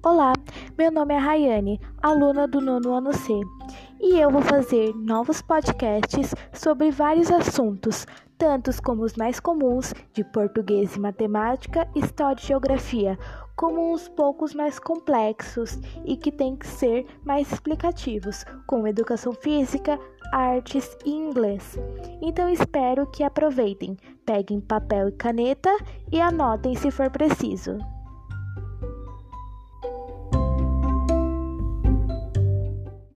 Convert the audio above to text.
Olá, meu nome é Rayane, aluna do nono ano C, e eu vou fazer novos podcasts sobre vários assuntos, tantos como os mais comuns de português e matemática, história e geografia, como uns poucos mais complexos e que têm que ser mais explicativos, como educação física, artes e inglês. Então espero que aproveitem, peguem papel e caneta e anotem se for preciso.